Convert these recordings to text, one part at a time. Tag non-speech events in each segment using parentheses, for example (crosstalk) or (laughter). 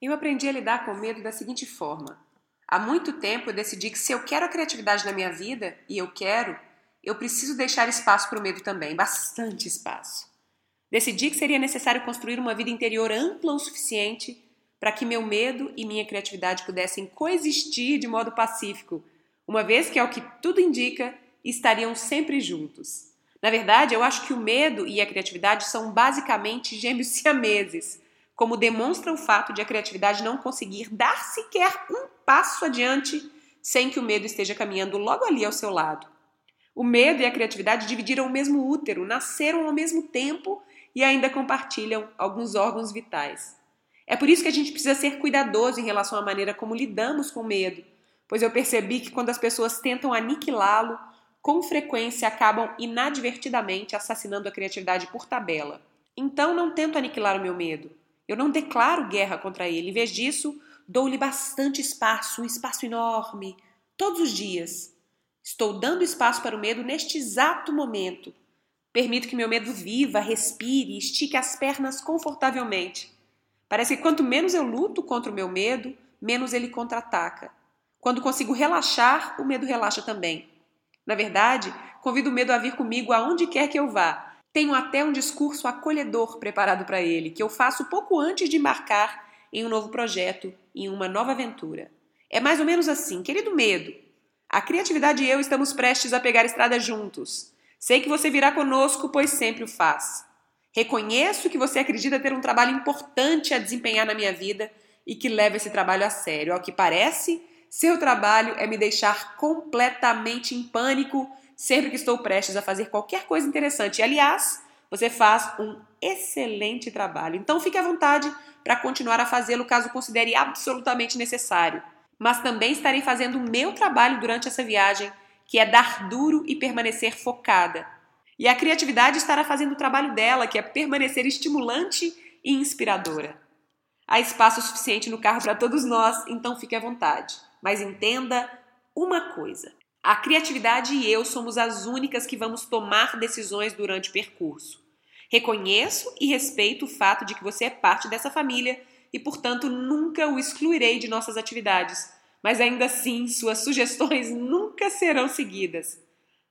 Eu aprendi a lidar com o medo da seguinte forma. Há muito tempo eu decidi que se eu quero a criatividade na minha vida, e eu quero, eu preciso deixar espaço para o medo também, bastante espaço. Decidi que seria necessário construir uma vida interior ampla o suficiente para que meu medo e minha criatividade pudessem coexistir de modo pacífico, uma vez que, ao que tudo indica, estariam sempre juntos. Na verdade, eu acho que o medo e a criatividade são basicamente gêmeos siameses como demonstra o fato de a criatividade não conseguir dar sequer um passo adiante sem que o medo esteja caminhando logo ali ao seu lado. O medo e a criatividade dividiram o mesmo útero, nasceram ao mesmo tempo e ainda compartilham alguns órgãos vitais. É por isso que a gente precisa ser cuidadoso em relação à maneira como lidamos com o medo, pois eu percebi que quando as pessoas tentam aniquilá-lo, com frequência acabam inadvertidamente assassinando a criatividade por tabela. Então não tento aniquilar o meu medo. Eu não declaro guerra contra ele. Em vez disso, dou-lhe bastante espaço, um espaço enorme, todos os dias. Estou dando espaço para o medo neste exato momento. Permito que meu medo viva, respire estique as pernas confortavelmente. Parece que quanto menos eu luto contra o meu medo, menos ele contra-ataca. Quando consigo relaxar, o medo relaxa também. Na verdade, convido o medo a vir comigo aonde quer que eu vá, tenho até um discurso acolhedor preparado para ele, que eu faço pouco antes de embarcar em um novo projeto, em uma nova aventura. É mais ou menos assim, querido medo. A criatividade e eu estamos prestes a pegar estrada juntos. Sei que você virá conosco, pois sempre o faz. Reconheço que você acredita ter um trabalho importante a desempenhar na minha vida e que leva esse trabalho a sério. Ao que parece, seu trabalho é me deixar completamente em pânico sempre que estou prestes a fazer qualquer coisa interessante. E, aliás, você faz um excelente trabalho. Então, fique à vontade para continuar a fazê-lo caso considere absolutamente necessário. Mas também estarei fazendo o meu trabalho durante essa viagem, que é dar duro e permanecer focada. E a criatividade estará fazendo o trabalho dela, que é permanecer estimulante e inspiradora. Há espaço suficiente no carro para todos nós, então fique à vontade. Mas entenda uma coisa: a criatividade e eu somos as únicas que vamos tomar decisões durante o percurso. Reconheço e respeito o fato de que você é parte dessa família e, portanto, nunca o excluirei de nossas atividades, mas ainda assim suas sugestões (laughs) nunca serão seguidas.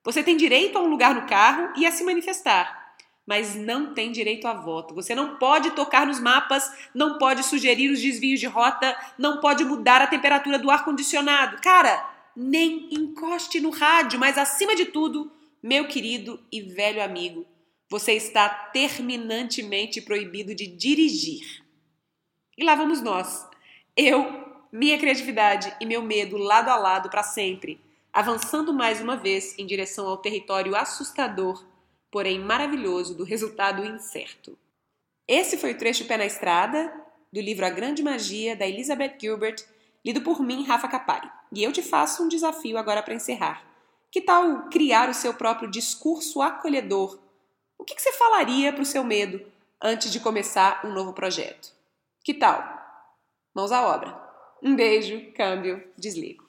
Você tem direito a um lugar no carro e a se manifestar, mas não tem direito a voto. Você não pode tocar nos mapas, não pode sugerir os desvios de rota, não pode mudar a temperatura do ar-condicionado. Cara, nem encoste no rádio, mas acima de tudo, meu querido e velho amigo, você está terminantemente proibido de dirigir. E lá vamos nós. Eu, minha criatividade e meu medo lado a lado para sempre, avançando mais uma vez em direção ao território assustador, porém maravilhoso do resultado incerto. Esse foi o trecho Pé na Estrada do livro A Grande Magia da Elizabeth Gilbert lido por mim, Rafa Capari. E eu te faço um desafio agora para encerrar. Que tal criar o seu próprio discurso acolhedor? O que, que você falaria para o seu medo antes de começar um novo projeto? Que tal? Mãos à obra. Um beijo, câmbio, desligo.